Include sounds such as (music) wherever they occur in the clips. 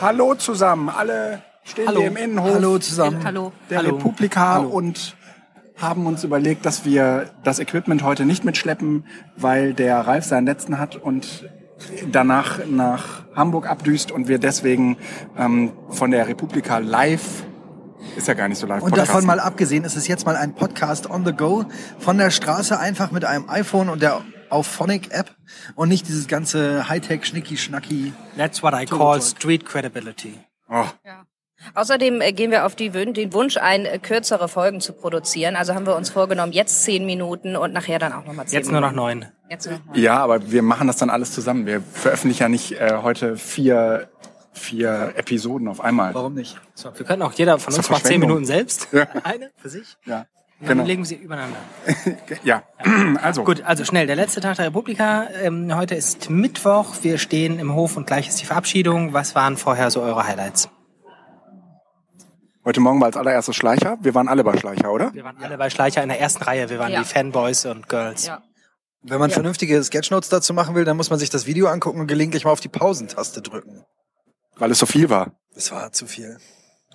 Hallo zusammen, alle stehen Hallo. hier im Innenhof Hallo zusammen. Hallo. der Hallo. Republika Hallo. und haben uns überlegt, dass wir das Equipment heute nicht mitschleppen, weil der Ralf seinen letzten hat und danach nach Hamburg abdüst und wir deswegen ähm, von der Republika live, ist ja gar nicht so live, Und davon mal abgesehen, ist es jetzt mal ein Podcast on the go von der Straße einfach mit einem iPhone und der Auphonic App und nicht dieses ganze Hightech Schnicki Schnacki. That's what I call street credibility. Oh, Ja. Außerdem äh, gehen wir auf die Wün den Wunsch ein, äh, kürzere Folgen zu produzieren. Also haben wir uns vorgenommen, jetzt zehn Minuten und nachher dann auch nochmal zehn Jetzt nur noch Minuten. neun. Jetzt nur noch neun. ja, aber wir machen das dann alles zusammen. Wir veröffentlichen ja nicht äh, heute vier, vier Episoden auf einmal. Warum nicht? So, wir können auch jeder von uns macht zehn. Minuten selbst. Ja. (laughs) Eine für sich. Ja, dann genau. legen wir sie übereinander. (laughs) Ja, also. Gut, also schnell. Der letzte Tag der Republika. Ähm, heute ist Mittwoch. Wir stehen im Hof und gleich ist die Verabschiedung. Was waren vorher so eure Highlights? Heute Morgen war als allererstes Schleicher. Wir waren alle bei Schleicher, oder? Wir waren alle bei Schleicher in der ersten Reihe. Wir waren Ja. die Fanboys und Girls. Ja. Wenn man Ja. vernünftige Sketchnotes dazu machen will, dann muss man sich das Video angucken und gelegentlich mal auf die Pausentaste drücken. Weil es so viel war. Das war zu viel.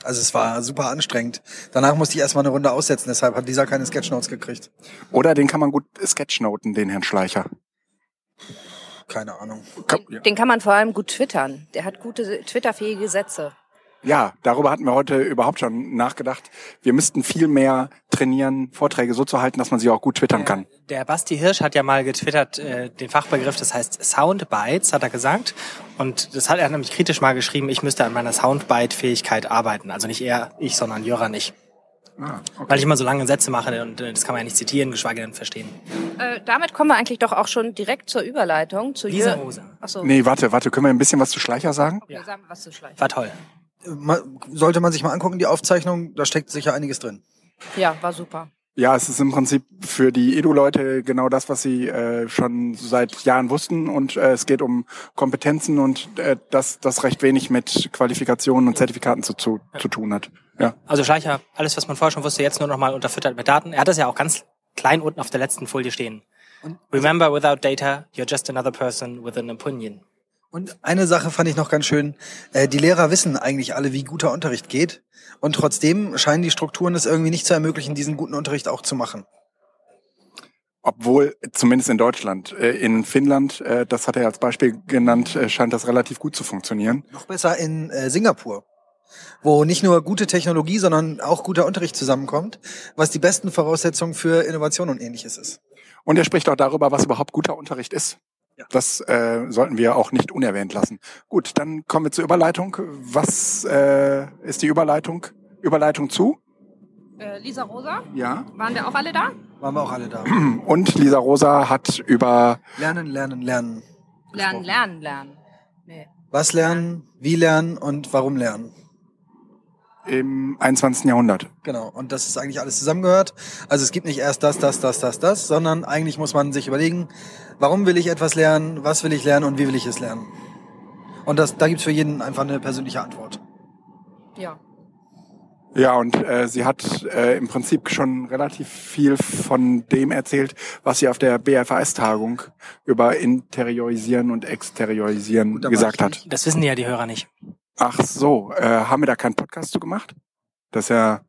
Also es war super anstrengend. Danach musste ich erstmal eine Runde aussetzen, deshalb hat Lisa keine Sketchnotes gekriegt. Oder den kann man gut sketchnoten, den Herrn Schleicher. Keine Ahnung. Ja. Den kann man vor allem gut twittern. Der hat gute twitterfähige Sätze. Ja, darüber hatten wir heute überhaupt schon nachgedacht. Wir müssten viel mehr trainieren, Vorträge so zu halten, dass man sie auch gut twittern kann. Der Basti Hirsch hat ja mal getwittert, äh, den Fachbegriff, das heißt Soundbites, hat er gesagt. Und das hat er nämlich kritisch mal geschrieben, ich müsste an meiner Soundbite-Fähigkeit arbeiten. Also nicht er, ich, sondern Jöran nicht. Ah, okay. Weil ich immer so lange Sätze mache und äh, das kann man ja nicht zitieren, geschweige denn verstehen. Äh, damit kommen wir eigentlich doch auch schon direkt zur Überleitung. Zu Lisa Jür- Rose. Achso, Nee, warte, warte, können wir ein bisschen was zu Schleicher sagen? wir sagen was zu schleichen. War toll. Sollte man sich mal angucken, die Aufzeichnung, da steckt sicher einiges drin. Ja, war super. Ja, es ist im Prinzip für die Edu-Leute genau das, was sie äh, schon seit Jahren wussten. Und äh, es geht um Kompetenzen und äh, das, das recht wenig mit Qualifikationen und Zertifikaten zu, zu, zu tun hat. Ja. Also Schleicher, alles, was man vorher schon wusste, jetzt nur noch mal unterfüttert mit Daten. Er hat das ja auch ganz klein unten auf der letzten Folie stehen. Remember, without data, you're just another person with an opinion. Und eine Sache fand ich noch ganz schön. Äh, die Lehrer wissen eigentlich alle, wie guter Unterricht geht. Und trotzdem scheinen die Strukturen es irgendwie nicht zu ermöglichen, diesen guten Unterricht auch zu machen. Obwohl, zumindest in Deutschland, äh, in Finnland, äh, das hat er als Beispiel genannt, scheint das relativ gut zu funktionieren. Noch besser in Singapur, wo nicht nur gute Technologie, sondern auch guter Unterricht zusammenkommt, was die besten Voraussetzungen für Innovation und ähnliches ist. Und er spricht auch darüber, was überhaupt guter Unterricht ist. Das äh, sollten wir auch nicht unerwähnt lassen. Gut, dann kommen wir zur Überleitung. Was äh, ist die Überleitung? Überleitung zu? Äh, Lisa Rosa, Ja. waren wir auch alle da? Waren wir auch alle da. (clears throat) Und Lisa Rosa hat über Lernen, lernen, lernen. Lernen, lernen, lernen. Nee. Was lernen, wie lernen und warum lernen. Im 21. Jahrhundert. Genau. Und das ist eigentlich alles zusammengehört. Also es gibt nicht erst das, das, das, das, das, sondern eigentlich muss man sich überlegen, warum will ich etwas lernen, was will ich lernen und wie will ich es lernen. Und das, da gibt's für jeden einfach eine persönliche Antwort. Ja. Ja, und äh, sie hat äh, im Prinzip schon relativ viel von dem erzählt, was sie auf der BFAS-Tagung über Interiorisieren und Exteriorisieren Gut, gesagt hat. Das wissen ja die Hörer nicht. Ach so, äh, haben wir da keinen Podcast zu gemacht? Das ist ja,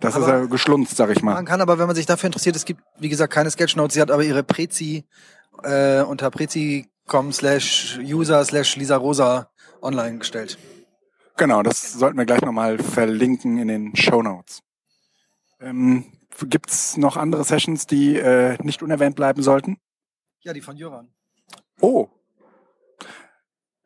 das ist Aber- ja geschlunzt, sag ich mal. Man kann aber, wenn man sich dafür interessiert, es gibt, wie gesagt, keine Sketchnotes. Sie hat aber ihre Prezi äh, unter prezi.com slash user slash Lisa Rosa online gestellt. Genau, das sollten wir gleich nochmal verlinken in den Show Notes. Ähm, gibt's noch andere Sessions, die äh, nicht unerwähnt bleiben sollten? Ja, die von Jöran. Oh.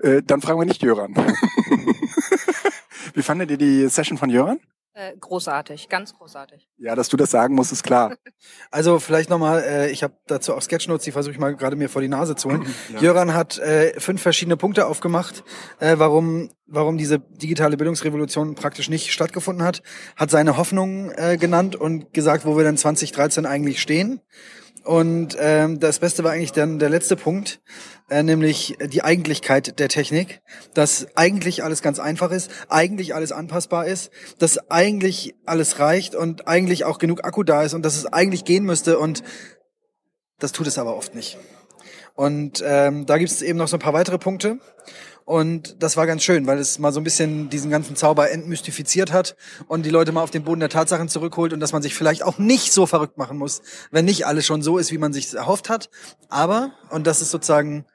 Äh, dann fragen wir nicht Jöran. (laughs) Wie fandet ihr die Session von Jöran? Äh, großartig, ganz großartig. Ja, dass du das sagen musst, ist klar. (laughs) Also vielleicht nochmal, äh, ich habe dazu auch Sketchnotes, die versuche ich mal gerade mir vor die Nase zu holen. Ja. Jöran hat äh, fünf verschiedene Punkte aufgemacht, äh, warum, warum diese digitale Bildungsrevolution praktisch nicht stattgefunden hat, hat seine Hoffnungen äh, genannt und gesagt, wo wir denn 2013 eigentlich stehen. Und ähm, das Beste war eigentlich dann der letzte Punkt, äh, nämlich die Eigentlichkeit der Technik, dass eigentlich alles ganz einfach ist, eigentlich alles anpassbar ist, dass eigentlich alles reicht und eigentlich auch genug Akku da ist und dass es eigentlich gehen müsste und das tut es aber oft nicht. Und ähm, da gibt es eben noch so ein paar weitere Punkte. Und das war ganz schön, weil es mal so ein bisschen diesen ganzen Zauber entmystifiziert hat und die Leute mal auf den Boden der Tatsachen zurückholt und dass man sich vielleicht auch nicht so verrückt machen muss, wenn nicht alles schon so ist, wie man sich erhofft hat. Aber, und das ist sozusagen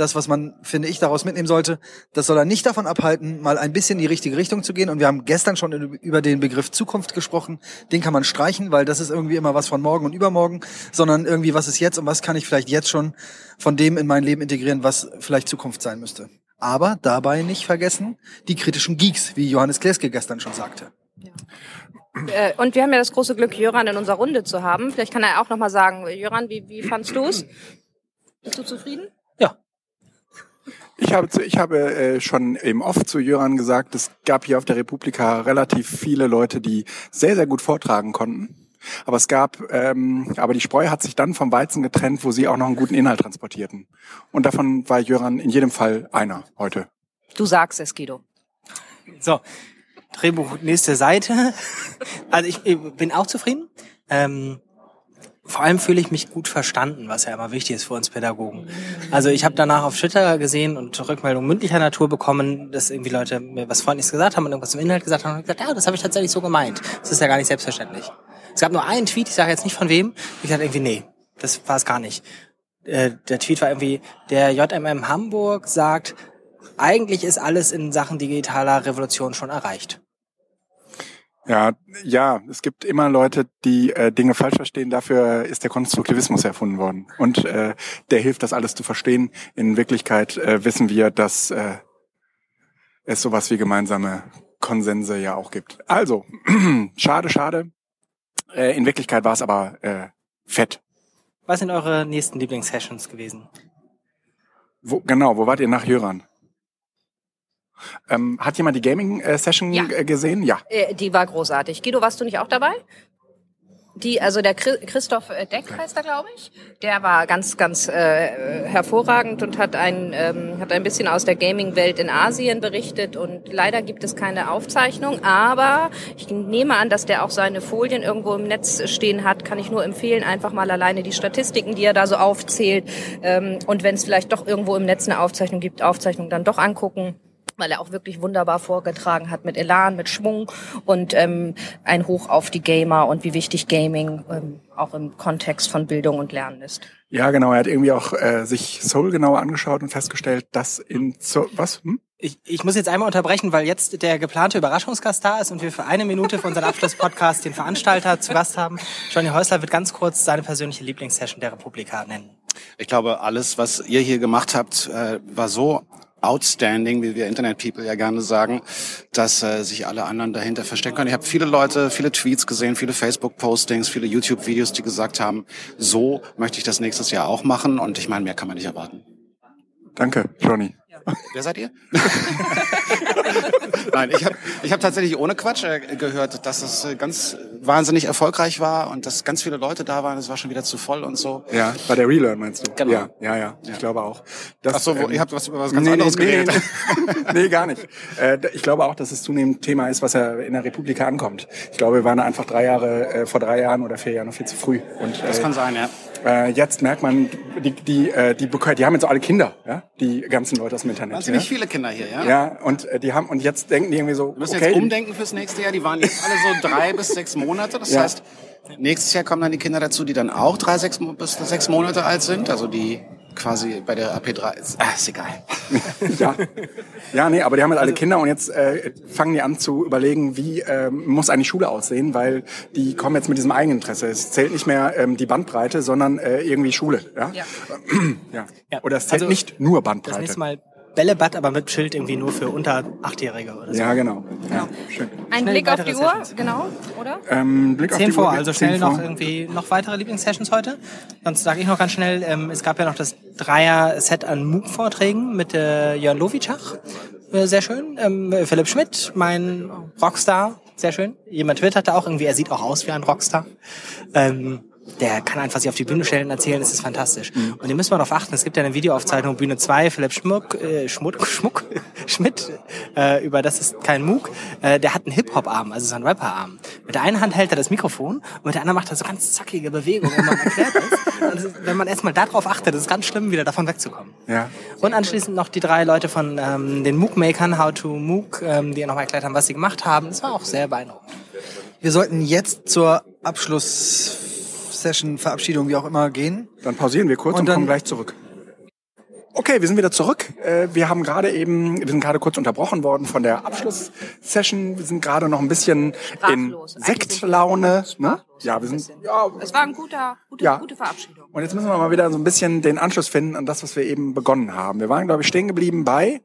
das, was man, finde ich, daraus mitnehmen sollte, das soll er nicht davon abhalten, mal ein bisschen in die richtige Richtung zu gehen. Und wir haben gestern schon über den Begriff Zukunft gesprochen. Den kann man streichen, weil das ist irgendwie immer was von morgen und übermorgen, sondern irgendwie, was ist jetzt und was kann ich vielleicht jetzt schon von dem in mein Leben integrieren, was vielleicht Zukunft sein müsste. Aber dabei nicht vergessen, die kritischen Geeks, wie Johannes Kleske gestern schon sagte. Ja. Äh, und wir haben ja das große Glück, Jöran in unserer Runde zu haben. Vielleicht kann er auch noch mal sagen, Jöran, wie, wie fandst du es? Bist du zufrieden? Ich habe, zu, ich habe äh, schon im Off zu Jöran gesagt, es gab hier auf der Republika relativ viele Leute, die sehr, sehr gut vortragen konnten. Aber es gab, ähm, aber die Spreu hat sich dann vom Weizen getrennt, wo sie auch noch einen guten Inhalt transportierten. Und davon war Jöran in jedem Fall einer heute. Du sagst es, Guido. So, Drehbuch nächste Seite. (laughs) Also ich, ich bin auch zufrieden. Ähm, vor allem fühle ich mich gut verstanden, was ja immer wichtig ist für uns Pädagogen. Also ich habe danach auf Twitter gesehen und Rückmeldungen mündlicher Natur bekommen, dass irgendwie Leute mir was Freundliches gesagt haben und irgendwas im Inhalt gesagt haben und gesagt, ja, das habe ich tatsächlich so gemeint. Das ist ja gar nicht selbstverständlich. Es gab nur einen Tweet, ich sage jetzt nicht von wem, ich dachte irgendwie, nee, das war es gar nicht. Äh, der Tweet war irgendwie, der JMM Hamburg sagt, eigentlich ist alles in Sachen digitaler Revolution schon erreicht. Ja, ja, es gibt immer Leute, die äh, Dinge falsch verstehen. Dafür ist der Konstruktivismus erfunden worden. Und äh, der hilft, das alles zu verstehen. In Wirklichkeit äh, wissen wir, dass äh, es sowas wie gemeinsame Konsense ja auch gibt. Also, (clears throat) schade, schade. Äh, in Wirklichkeit war es aber äh, fett. Was sind eure nächsten Lieblingssessions gewesen? Wo, genau, wo wart ihr nach Jöran? Ähm, hat jemand die Gaming-Session Ja. äh, gesehen? Ja. Äh, die war großartig. Guido, warst du nicht auch dabei? Die, also der Chri- Christoph äh, Deck heißt er, glaube ich. Der war ganz, ganz äh, hervorragend und hat ein, ähm, hat ein bisschen aus der Gaming-Welt in Asien berichtet. Und leider gibt es keine Aufzeichnung, aber ich nehme an, dass der auch seine Folien irgendwo im Netz stehen hat. Kann ich nur empfehlen, einfach mal alleine die Statistiken, die er da so aufzählt. Ähm, und wenn es vielleicht doch irgendwo im Netz eine Aufzeichnung gibt, Aufzeichnung dann doch angucken weil er auch wirklich wunderbar vorgetragen hat mit Elan, mit Schwung und ähm, ein Hoch auf die Gamer und wie wichtig Gaming ähm, auch im Kontext von Bildung und Lernen ist. Ja, genau. Er hat irgendwie auch äh, sich Soul genauer angeschaut und festgestellt, dass in so was? Hm? Ich, ich muss jetzt einmal unterbrechen, weil jetzt der geplante Überraschungsgast da ist und wir für eine Minute für unseren Abschlusspodcast den Veranstalter zu Gast haben. Johnny Häusler wird ganz kurz seine persönliche Lieblingssession der Republika nennen. Ich glaube, alles, was ihr hier gemacht habt, äh, war so outstanding, wie wir Internet People ja gerne sagen, dass äh, sich alle anderen dahinter verstecken können. Ich habe viele Leute, viele Tweets gesehen, viele Facebook-Postings, viele YouTube-Videos, die gesagt haben, so möchte ich das nächstes Jahr auch machen. Und ich meine, mehr kann man nicht erwarten. Danke, Johnny. Wer seid ihr? (laughs) Nein, ich habe ich hab tatsächlich ohne Quatsch äh, gehört, dass es äh, ganz wahnsinnig erfolgreich war und dass ganz viele Leute da waren. Es war schon wieder zu voll und so. Ja, bei der Relearn meinst du? Genau. Ja, ja, ja. Ich glaube auch. Das, Ach so, wo- ähm, ihr habt was über was ganz nee, anderes nee, geredet. Nee, (laughs) nee, gar nicht. Äh, ich glaube auch, dass es zunehmend Thema ist, was ja in der Republika ankommt. Ich glaube, wir waren einfach drei Jahre, äh, vor drei Jahren oder vier Jahren noch viel zu früh. Und, Das äh, kann sein, ja. Äh, jetzt merkt man, die, die, äh, die, die haben jetzt alle Kinder, ja? die ganzen Leute aus dem Internet. Wahnsinnig ja? viele Kinder hier, ja? Ja, und äh, die haben und jetzt denken die irgendwie so, Wir müssen okay, jetzt umdenken fürs nächste Jahr. Die waren jetzt alle so drei (laughs) bis sechs Monate. Das Ja. heißt, nächstes Jahr kommen dann die Kinder dazu, die dann auch drei sechs, bis sechs Monate alt sind. Also die quasi bei der AP3 ist. Ah, ist egal. (laughs) ja. ja, nee, aber die haben jetzt Also alle Kinder und jetzt äh, fangen die an zu überlegen, wie ähm, muss eigentlich Schule aussehen, weil die kommen jetzt mit diesem Eigeninteresse. Es zählt nicht mehr ähm, die Bandbreite, sondern äh, irgendwie Schule. Ja? Ja. (clears throat) ja. Oder es zählt Also, nicht nur Das Bandbreite. nächste Mal Bällebad, aber mit Schild irgendwie nur für unter Achtjährige oder so. Ja, genau. Ja, schön. Ein Schnell Blick auf die Uhr, Sessions. genau, oder? Ähm, Blick auf Zehn die vor, Uhr, also schnell noch vor. irgendwie noch weitere Lieblingssessions heute. Sonst sage ich noch ganz schnell, ähm, es gab ja noch das Dreier-Set an MOOC-Vorträgen mit äh, Jörn Lovichach. Äh, sehr schön. Ähm, Philipp Schmidt, mein Rockstar, sehr schön. Jemand twitterte auch irgendwie, er sieht auch aus wie ein Rockstar. Ähm, der kann einfach sich auf die Bühne stellen und erzählen, das ist fantastisch. Und hier müssen wir darauf achten, es gibt ja eine Videoaufzeichnung Bühne 2, Philipp Schmuck, äh, Schmuck, (laughs) Schmuck, Schmidt, äh, über das ist kein MOOC, äh, der hat einen Hip-Hop-Arm, also so einen Rapper-Arm. Mit der einen Hand hält er das Mikrofon und mit der anderen macht er so ganz zackige Bewegungen, wenn man (laughs) erklärt ist. Und ist, wenn man erstmal darauf achtet, ist es ganz schlimm, wieder davon wegzukommen. Ja. Und anschließend noch die drei Leute von ähm, den MOOC-Makern, How to MOOC, ähm, die nochmal erklärt haben, was sie gemacht haben. Das war auch sehr beeindruckend. Wir sollten jetzt zur Abschlusssession, Verabschiedung, wie auch immer, gehen. Dann pausieren wir kurz und, Und dann- kommen gleich zurück. Okay, wir sind wieder zurück. Äh, Wir haben gerade eben, wir sind gerade kurz unterbrochen worden von der Abschlusssession. Wir sind gerade noch ein bisschen in Sprachlos. Wir Sektlaune. Ne? Ja, ein wir sind, ja, Es war eine gute, gute, Ja. gute Verabschiedung. Und jetzt müssen wir mal wieder so ein bisschen den Anschluss finden an das, was wir eben begonnen haben. Wir waren, glaube ich, stehen geblieben bei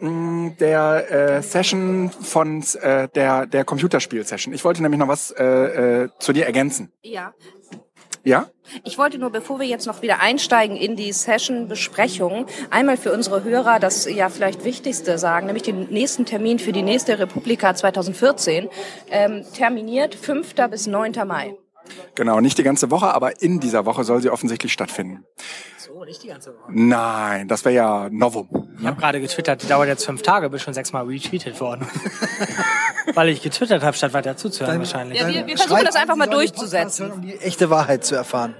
mh, der äh, Session von äh, der der Computerspiel-Session. Ich wollte nämlich noch was äh, äh, zu dir ergänzen. Ja. Ja? Ich wollte nur, bevor wir jetzt noch wieder einsteigen in die Session-Besprechung, einmal für unsere Hörer das ja vielleicht Wichtigste sagen, nämlich den nächsten Termin für die nächste Republika 2014, ähm, terminiert 5. bis 9. Mai. Genau, nicht die ganze Woche, aber in dieser Woche soll sie offensichtlich stattfinden. So, nicht die ganze Woche. Nein, das wäre ja Novum. Ich habe gerade getwittert, die dauert jetzt fünf Tage, bin schon sechsmal retweetet worden. (laughs) Weil ich getwittert habe, statt weiter zuzuhören wahrscheinlich. Ja, wir, wir versuchen das einfach mal durchzusetzen. Um die echte Wahrheit zu erfahren.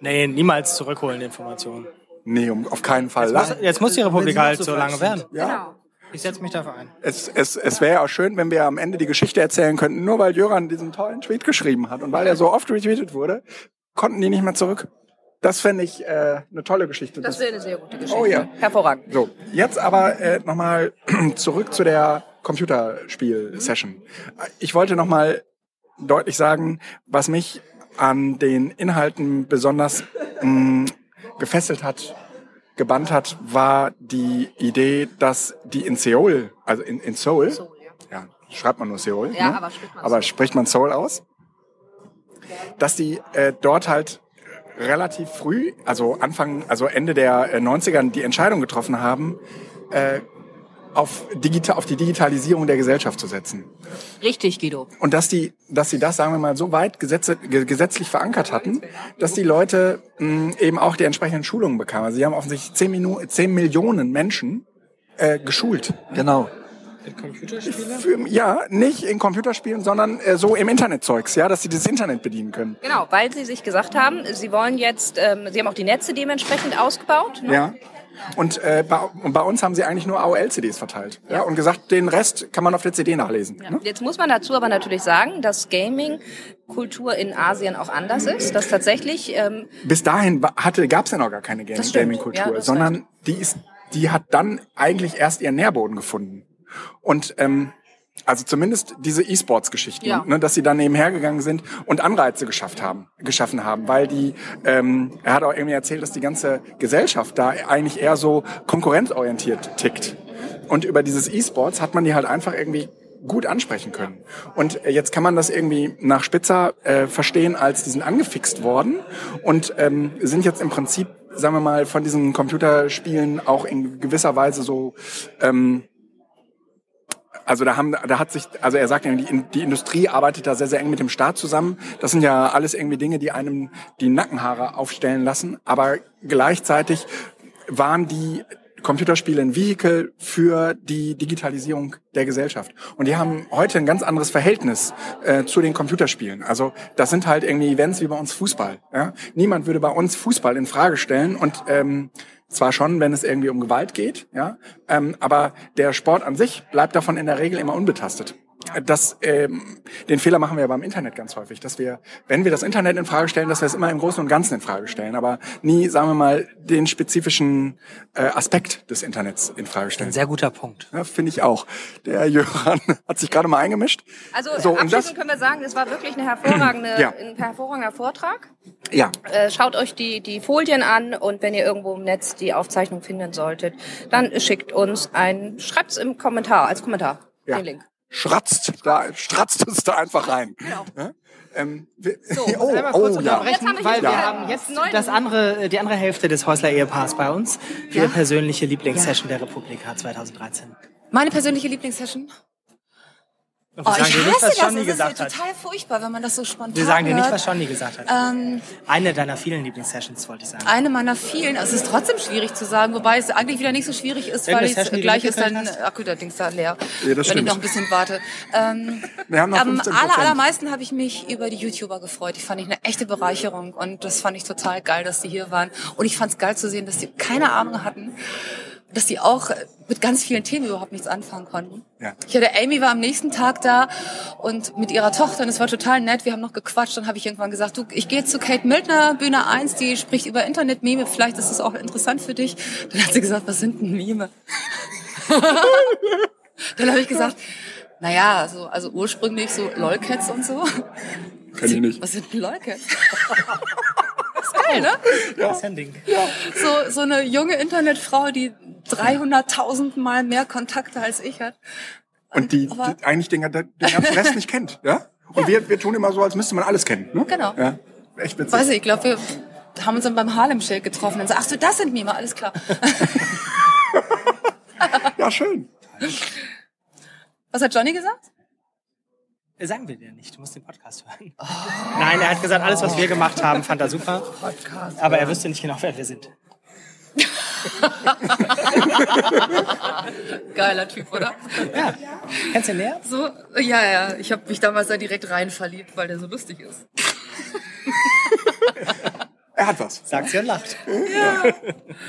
Nee, niemals zurückholen Informationen. Nee, um, auf keinen Fall. Muss, Lass, jetzt muss die Republik halt so lange werden. ja. Genau. Ich setze mich dafür ein. Es, es, es wäre auch schön, wenn wir am Ende die Geschichte erzählen könnten, nur weil Jöran diesen tollen Tweet geschrieben hat und weil er so oft retweetet wurde, konnten die nicht mehr zurück. Das fände ich äh, eine tolle Geschichte. Das wäre eine sehr gute Geschichte. Oh ja. Hervorragend. So, jetzt aber äh, nochmal (clears throat) zurück zu der Computerspiel-Session. Ich wollte nochmal deutlich sagen, was mich an den Inhalten besonders mh, gefesselt hat, gebannt hat, war die Idee, dass die in Seoul, also in, in Seoul, Soul, ja. ja, schreibt man nur Seoul, Ja, ne? aber spricht man aber Seoul. spricht man Seoul aus, dass die äh, dort halt relativ früh, also Anfang, also Ende der äh, 90er die Entscheidung getroffen haben, äh, auf, digital, auf die Digitalisierung der Gesellschaft zu setzen. Richtig, Guido. Und dass die, dass sie das, sagen wir mal, so weit gesetze, ge- gesetzlich verankert hatten, dass die Leute mh, eben auch die entsprechenden Schulungen bekamen. Also sie haben offensichtlich 10, Minu 10 Millionen Menschen äh, geschult. Genau. Computerspiele? Für, ja, nicht in Computerspielen, sondern äh, so im Internetzeugs, ja, dass sie das Internet bedienen können. Genau, weil sie sich gesagt haben, sie wollen jetzt, ähm, sie haben auch die Netze dementsprechend ausgebaut. Ne? Ja. Und, äh, bei, und bei uns haben sie eigentlich nur AOL-CDs verteilt. Ja. und gesagt, den Rest kann man auf der CD nachlesen. Ja. Ne? Jetzt muss man dazu aber natürlich sagen, dass Gaming-Kultur in Asien auch anders ist. Dass tatsächlich, ähm, Bis dahin hatte, gab's ja noch gar keine Gaming-. Gaming-Kultur, Ja, sondern die ist, die hat dann eigentlich erst ihren Nährboden gefunden. Und ähm, also zumindest diese E-Sports-Geschichten, Ja. ne, dass sie dann nebenher gegangen sind und Anreize geschafft haben, geschaffen haben, weil die, ähm, er hat auch irgendwie erzählt, dass die ganze Gesellschaft da eigentlich eher so konkurrenzorientiert tickt. Und über dieses E-Sports hat man die halt einfach irgendwie gut ansprechen können. Und jetzt kann man das irgendwie nach Spitzer äh, verstehen, als die sind angefixt worden und ähm, sind jetzt im Prinzip, sagen wir mal, von diesen Computerspielen auch in gewisser Weise so ähm, also da haben, da hat sich, also er sagt, die, die Industrie arbeitet da sehr, sehr eng mit dem Staat zusammen. Das sind ja alles irgendwie Dinge, die einem die Nackenhaare aufstellen lassen. Aber gleichzeitig waren die Computerspiele ein Vehikel für die Digitalisierung der Gesellschaft. Und die haben heute ein ganz anderes Verhältnis äh, zu den Computerspielen. Also das sind halt irgendwie Events wie bei uns Fußball. Ja? Niemand würde bei uns Fußball in Frage stellen und ähm, zwar schon, wenn es irgendwie um Gewalt geht, ja, ähm, aber der Sport an sich bleibt davon in der Regel immer unbetastet. Das, ähm, den Fehler machen wir beim Internet ganz häufig, dass wir, wenn wir das Internet in Frage stellen, dass wir es immer im Großen und Ganzen in Frage stellen, aber nie, sagen wir mal, den spezifischen äh, Aspekt des Internets in Frage stellen. Ein sehr guter Punkt. Ja, Finde ich auch. Der (laughs) Jöran hat sich gerade mal eingemischt. also so, und abschließend das, können wir sagen, es war wirklich eine hervorragende, Ja. ein hervorragender Vortrag. ja, Äh, schaut euch die, die Folien an und wenn ihr irgendwo im Netz die Aufzeichnung finden solltet, dann schickt uns ein, schreibt's im Kommentar, als Kommentar, ja. den Link. Schratzt da, stratzt es da einfach rein. Genau. Ja? Ähm, wir, So, (laughs) oh, Einmal kurz oh, ja. unterbrechen, wir weil wir wieder haben jetzt das andere, die andere Hälfte des Häusler-Ehepaars bei uns für Ja? die persönliche Lieblingssession der Republika 2013. Meine persönliche Lieblingssession? Oh, sagen ich dir nicht, hasse was das. Johnny Das ist gesagt ja hat. total furchtbar, wenn man das so spontan Wir sagen dir nicht, was Johnny gesagt hat. Ähm, Eine deiner vielen Lieblingssessions, wollte ich sagen. eine meiner vielen. Also es ist trotzdem schwierig zu sagen, wobei es eigentlich wieder nicht so schwierig ist, weil Irgendeine ich Session, die du gleich ist dann mitgekriegt hast? Akku der Dings da leer. Ja, das wenn ich stimmt. noch ein bisschen warte. Ähm, (laughs) Wir haben noch am 15%. aller, allermeisten habe ich mich über die YouTuber gefreut. Die fand ich eine echte Bereicherung und das fand ich total geil, dass die hier waren. Und ich fand es geil zu sehen, dass die keine Ahnung hatten, dass die auch mit ganz vielen Themen überhaupt nichts anfangen konnten. Ja. Ich hatte Amy war am nächsten Tag da und mit ihrer Tochter und es war total nett. Wir haben noch gequatscht. Dann habe ich irgendwann gesagt, du, ich gehe zu Kate Mildner, Bühne 1, die spricht über Internet-Meme. Vielleicht ist das auch interessant für dich. Dann hat sie gesagt, was sind denn Meme? (laughs) Dann habe ich gesagt, naja, so, also ursprünglich so LOLcats und so. Kenn ich nicht. Was sind LOLcats? (laughs) geil, ne? (laughs) Das ist ein Ding. So, so eine junge Internetfrau, die 300.000 Mal mehr Kontakte als ich hat. Und die, Aber- die eigentlich den, den ganzen Rest nicht kennt, ja? Und wir, wir tun immer so, als müsste man alles kennen, ne? Genau. Ja, echt witzig. Weiß ich, ich glaube, wir haben uns dann beim Harlem Shake getroffen und so, ach so, das sind Mime, alles klar. (laughs) Ja, schön. Was hat Johnny gesagt? Äh, Sagen wir dir nicht, du musst den Podcast hören. Nein, er hat gesagt, alles, was wir gemacht haben, fand er super. Aber er wüsste nicht genau, wer wir sind. (laughs) Geiler Typ, oder? Ja. Kennst du ihn näher? So, ja, ja, ich habe mich damals da direkt rein verliebt, weil der so lustig ist. (laughs) Er hat was. Sagt sie und lacht.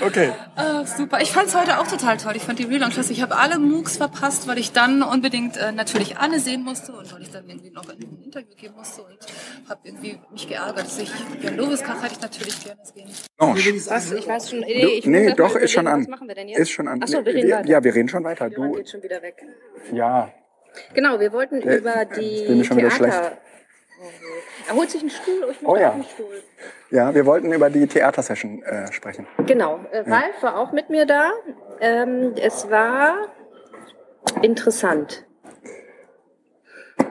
Okay. Ah, super. Ich fand's heute auch total toll. Ich fand die Relaunch klasse. Ich habe alle MOOCs verpasst, weil ich dann unbedingt äh, natürlich Anne sehen musste und weil ich dann irgendwie noch ein Interview geben musste und habe irgendwie mich geärgert, dass ich Björn Loviskach hätte ich natürlich gerne sehen. Orange. Was? Ich weiß schon. Nee, Du, ich nee, doch, ist schon an. Was machen wir denn jetzt? Ist schon an. Achso, wir reden weiter. Ja, wir reden schon weiter. Du, jetzt schon wieder weg. ja. Genau, wir wollten Äh, über die ich bin mir schon wieder Theater... schlecht. Oh, nee. Er holt sich einen Stuhl, oh, ich möchte Oh ja. einen Stuhl. Ja, wir wollten über die Theatersession äh, sprechen. Genau, äh, Ralf war auch mit mir da. Ähm, es war interessant.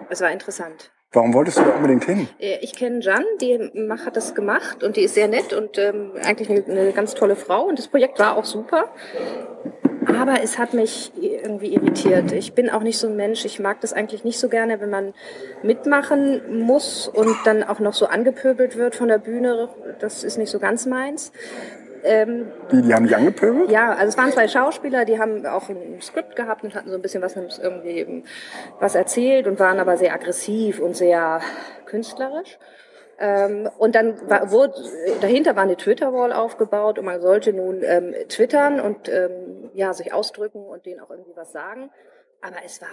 Es war interessant. Warum wolltest du da unbedingt hin? Äh, Ich kenne Jan, die hat das gemacht und die ist sehr nett und ähm, eigentlich eine, eine ganz tolle Frau und das Projekt war auch super. Aber es hat mich irgendwie irritiert. Ich bin auch nicht so ein Mensch. Ich mag das eigentlich nicht so gerne, wenn man mitmachen muss und dann auch noch so angepöbelt wird von der Bühne. Das ist nicht so ganz meins. Ähm, Die, die haben dich angepöbelt? ja, also es waren zwei Schauspieler, die haben auch ein Skript gehabt und hatten so ein bisschen was irgendwie was erzählt und waren aber sehr aggressiv und sehr künstlerisch. Ähm, und dann war, wurde, dahinter war eine Twitter-Wall aufgebaut und man sollte nun ähm, twittern und ähm, ja, sich ausdrücken und denen auch irgendwie was sagen. Aber es war,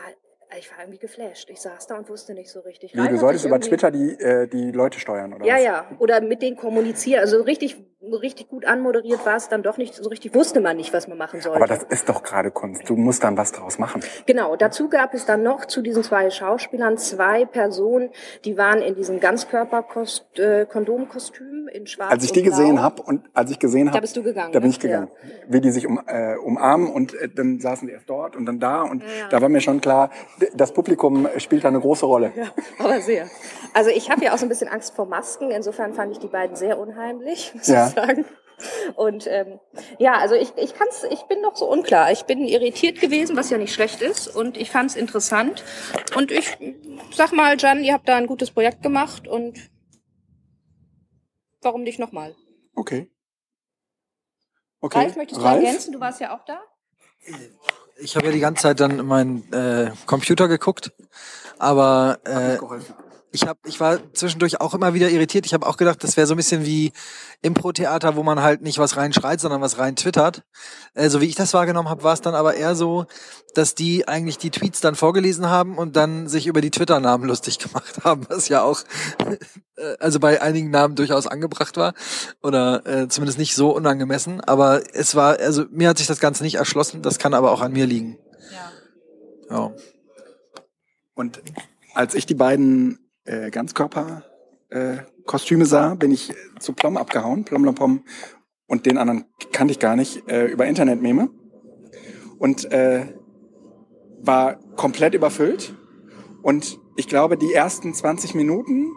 ich war irgendwie geflasht. Ich saß da und wusste nicht so richtig. Wie, du solltest über Twitter die, äh, die Leute steuern, oder ja, was? ja. Oder mit denen kommunizieren. Also richtig, richtig gut anmoderiert war es dann doch nicht. So richtig wusste man nicht, was man machen sollte. Aber das ist doch gerade Kunst. Du musst dann was draus machen. Genau, dazu gab es dann noch zu diesen zwei Schauspielern zwei Personen, die waren in diesem Ganzkörper-Kondomkostüm in schwarz Als ich die gesehen habe und als ich gesehen habe, bist du gegangen, da bin ne? ich gegangen. Wie die sich um, äh, umarmen und äh, dann saßen die erst dort und dann da und Ja. da war mir schon klar, das Publikum spielt da eine große Rolle. Aber sehr. Also ich habe ja auch so ein bisschen Angst vor Masken. Insofern fand ich die beiden sehr unheimlich, muss Ja. ich sagen. Und ähm, ja, also ich, ich kann's, ich bin noch so unklar. Ich bin irritiert gewesen, was ja nicht schlecht ist. Und ich fand es interessant. Und ich sag mal, Jan, ihr habt da ein gutes Projekt gemacht und warum nicht nochmal? Okay. Okay. Ralf, möchtest du Ralf? ergänzen? Du warst ja auch da. Ich habe ja die ganze Zeit dann in meinen äh, Computer geguckt, aber äh. Ich hab, ich war zwischendurch auch immer wieder irritiert. Ich habe auch gedacht, das wäre so ein bisschen wie Impro-Theater, wo man halt nicht was reinschreit, sondern was rein twittert. Äh, so wie ich das wahrgenommen habe, war es dann aber eher so, dass die eigentlich die Tweets dann vorgelesen haben und dann sich über die Twitter-Namen lustig (laughs) gemacht haben, was ja auch äh, also bei einigen Namen durchaus angebracht war oder äh, zumindest nicht so unangemessen. Aber es war, also mir hat sich das Ganze nicht erschlossen. Das kann aber auch an mir liegen. Ja. Ja. Und als ich die beiden äh, Ganzkörper äh, sah, bin ich zu Plom abgehauen, Plom Plom Pom, und den anderen kannte ich gar nicht, äh, über Internetmeme. Und äh, war komplett überfüllt. Und ich glaube, die ersten 20 Minuten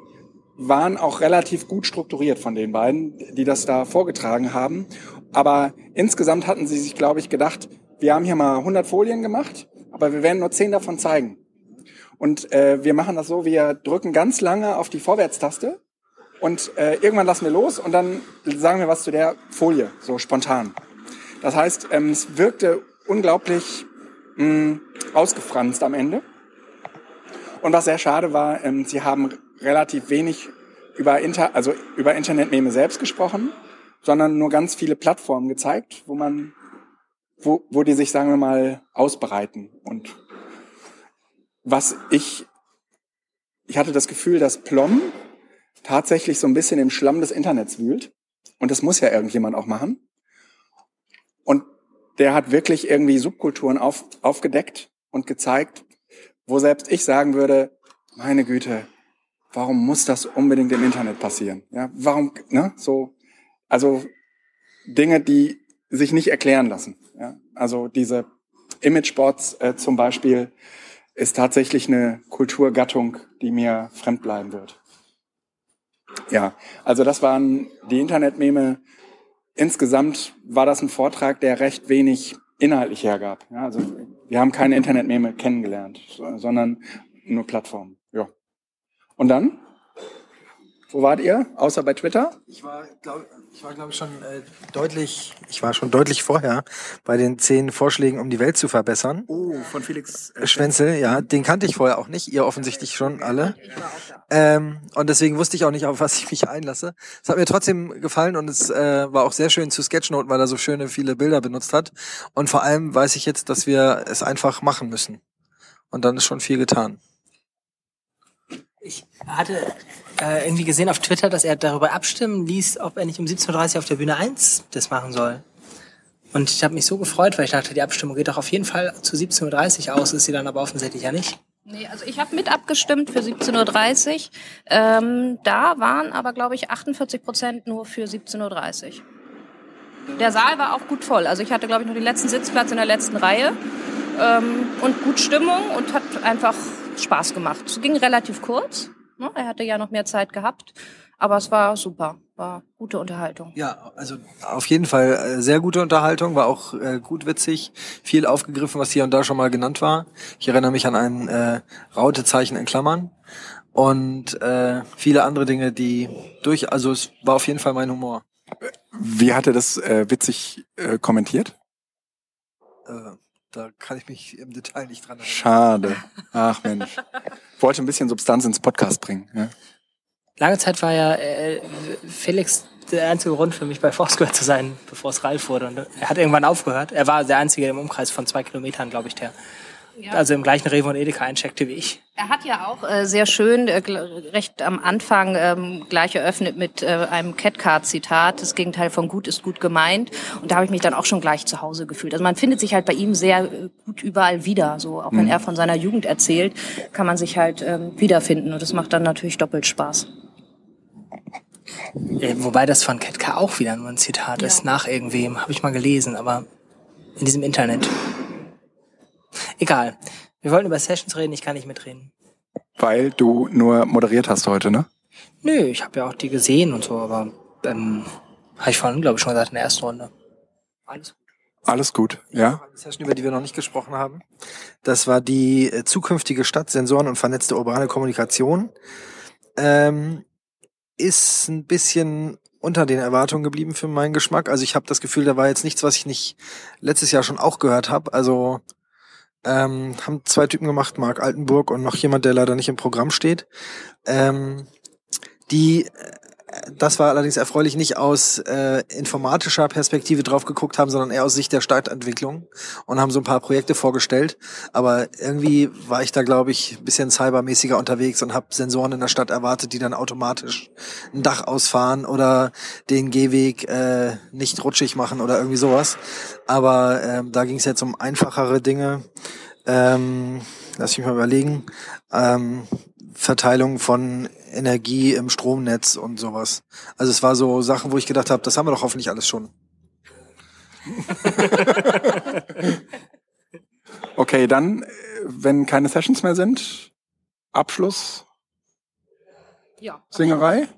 waren auch relativ gut strukturiert von den beiden, die das da vorgetragen haben. Aber insgesamt hatten sie sich, glaube ich, gedacht, wir haben hier mal 100 Folien gemacht, aber wir werden nur 10 davon zeigen. Und äh, wir machen das so, wir drücken ganz lange auf die Vorwärtstaste und äh, irgendwann lassen wir los und dann sagen wir was zu der Folie, so spontan. Das heißt, ähm, es wirkte unglaublich mh, ausgefranst am Ende. Und was sehr schade war, ähm, sie haben relativ wenig über, Inter also über Internetmeme selbst gesprochen, sondern nur ganz viele Plattformen gezeigt, wo man, wo, wo die sich, sagen wir mal, ausbreiten. Und was ich, ich hatte das Gefühl, dass Plom tatsächlich so ein bisschen im Schlamm des Internets wühlt. Und das muss ja irgendjemand auch machen. Und der hat wirklich irgendwie Subkulturen auf, aufgedeckt und gezeigt, wo selbst ich sagen würde, meine Güte, warum muss das unbedingt im Internet passieren? Ja, warum, ne, so, also Dinge, die sich nicht erklären lassen. Ja, also diese Imagebots äh, zum Beispiel ist tatsächlich eine Kulturgattung, die mir fremd bleiben wird. Ja, also das waren die Internetmeme. Insgesamt war das ein Vortrag, der recht wenig inhaltlich hergab. Ja, also wir haben keine Internetmeme kennengelernt, sondern nur Plattformen. Ja. Und dann? Wo wart ihr? Außer bei Twitter? Ich war, glaube ich, war, glaube ich, schon äh, deutlich, ich war schon deutlich vorher bei den zehn Vorschlägen, um die Welt zu verbessern. Oh, von Felix äh, Schwenzel, ja, den kannte ich vorher auch nicht, ihr offensichtlich schon alle. Ähm, und deswegen wusste ich auch nicht, auf was ich mich einlasse. Es hat mir trotzdem gefallen und es äh, war auch sehr schön zu Sketchnoten, weil er so schöne viele Bilder benutzt hat. Und vor allem weiß ich jetzt, dass wir es einfach machen müssen. Und dann ist schon viel getan. Ich hatte äh, irgendwie gesehen auf Twitter, dass er darüber abstimmen ließ, ob er nicht um 17.30 Uhr auf der Bühne 1 das machen soll. Und ich habe mich so gefreut, weil ich dachte, die Abstimmung geht doch auf jeden Fall zu 17.30 Uhr aus, ist sie dann aber offensichtlich ja nicht. Nee, also ich habe mit abgestimmt für 17.30 Uhr. Ähm, da waren aber, glaube ich, 48 Prozent nur für 17.30 Uhr. Der Saal war auch gut voll. Also ich hatte, glaube ich, noch den letzten Sitzplatz in der letzten Reihe. Ähm, und gut Stimmung und hat einfach Spaß gemacht. Es ging relativ kurz. Ne? Er hatte ja noch mehr Zeit gehabt. Aber es war super. War gute Unterhaltung. Ja, also auf jeden Fall äh, sehr gute Unterhaltung, war auch äh, gut witzig, viel aufgegriffen, was hier und da schon mal genannt war. Ich erinnere mich an ein äh, Rautezeichen in Klammern und äh, viele andere Dinge, die durch, also es war auf jeden Fall mein Humor. Wie hat er das äh, witzig äh, kommentiert? Da kann ich mich im Detail nicht dran erinnern. Schade. (laughs) Ach Mensch. Wollte ein bisschen Substanz ins Podcast bringen. Ja? Lange Zeit war ja äh, Felix der einzige Grund für mich bei Foursquare zu sein, bevor es Ralf wurde. Und er hat irgendwann aufgehört. Er war der einzige im Umkreis von zwei Kilometern, glaube ich, der Ja. also im gleichen Rewe und Edeka eincheckte wie ich. Er hat ja auch äh, sehr schön, äh, recht am Anfang ähm, gleich eröffnet mit äh, einem Catcard-Zitat. Das Gegenteil von gut ist gut gemeint. Und da habe ich mich dann auch schon gleich zu Hause gefühlt. Also man findet sich halt bei ihm sehr äh, gut überall wieder. So auch wenn er von seiner Jugend erzählt, kann man sich halt ähm, wiederfinden. Und das macht dann natürlich doppelt Spaß. Äh, wobei das von Ketka auch wieder nur ein Zitat ist, nach irgendwem, habe ich mal gelesen, aber in diesem Internet. Egal. Wir wollten über Sessions reden, ich kann nicht mitreden. Weil du nur moderiert hast heute, ne? Nö, ich habe ja auch die gesehen und so, aber ähm, habe ich vorhin, glaube ich, schon gesagt in der ersten Runde. Alles gut. Alles gut, ja? Eine Session, über die wir noch nicht gesprochen haben. Das war die äh, zukünftige Stadt, Sensoren und vernetzte urbane Kommunikation. Ähm, ist ein bisschen unter den Erwartungen geblieben für meinen Geschmack. Also ich habe das Gefühl, da war jetzt nichts, was ich nicht letztes Jahr schon auch gehört habe. Also ähm, haben zwei Typen gemacht, Marc Altenburg und noch jemand, der leider nicht im Programm steht. Ähm, die, das war allerdings erfreulich, nicht aus äh, informatischer Perspektive drauf geguckt haben, sondern eher aus Sicht der Stadtentwicklung und haben so ein paar Projekte vorgestellt. Aber irgendwie war ich da, glaube ich, ein bisschen cybermäßiger unterwegs und habe Sensoren in der Stadt erwartet, die dann automatisch ein Dach ausfahren oder den Gehweg äh, nicht rutschig machen oder irgendwie sowas. Aber ähm, da ging es jetzt um einfachere Dinge. Ähm, lass mich mal überlegen. Ähm, Verteilung von Energie im Stromnetz und sowas. Also es war so Sachen, wo ich gedacht habe, das haben wir doch hoffentlich alles schon. (laughs) Okay, dann, wenn keine Sessions mehr sind, Abschluss, Ja. Singerei.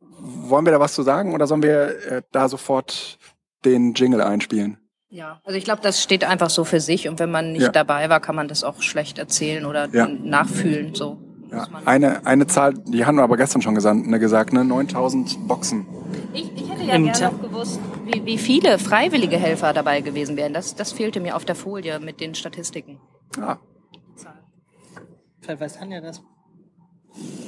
Wollen wir da was zu sagen oder sollen wir äh, da sofort den Jingle einspielen? Ja, also ich glaube, das steht einfach so für sich und wenn man nicht Ja. dabei war, kann man das auch schlecht erzählen oder Ja. nachfühlen. So. Ja. Eine, eine Zahl, die haben wir aber gestern schon gesagt, ne, gesagt, ne? 9000 Boxen. Ich, ich hätte ja Im gerne noch gewusst, wie, wie viele freiwillige Helfer dabei gewesen wären. Das, das fehlte mir auf der Folie mit den Statistiken. Ah, Vielleicht weiß Tanja das.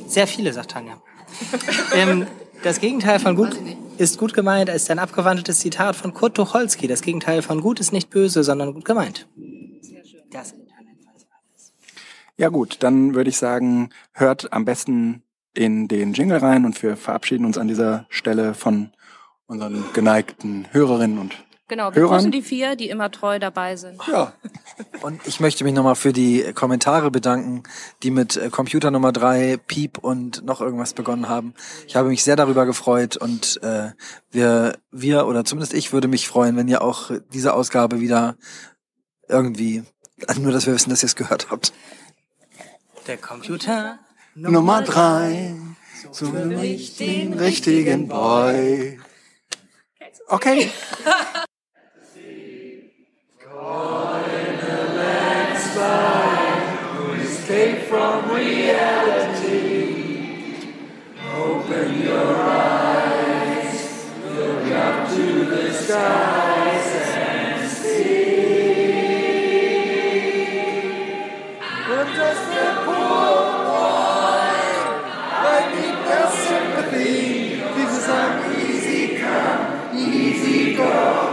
Sehr viele, sagt Tanja. (laughs) ähm, das Gegenteil von gut ist gut gemeint ist ein abgewandeltes Zitat von Kurt Tucholsky. Das Gegenteil von gut ist nicht böse, sondern gut gemeint. Das Internet weiß alles. Ja gut, dann würde ich sagen, hört am besten in den Jingle rein und wir verabschieden uns an dieser Stelle von unseren geneigten Hörerinnen und Genau, wir grüßen die vier, die immer treu dabei sind. ja, Und ich möchte mich nochmal für die Kommentare bedanken, die mit äh, Computer Nummer drei, Piep und noch irgendwas begonnen haben. Ich habe mich sehr darüber gefreut und äh, wir, wir oder zumindest ich würde mich freuen, wenn ihr auch diese Ausgabe wieder irgendwie, also nur, dass wir wissen, dass ihr es gehört habt der Computer Nummer drei. So für mich den richtigen Boy. Okay. escape from reality. Open your eyes, look up to the sky. Go.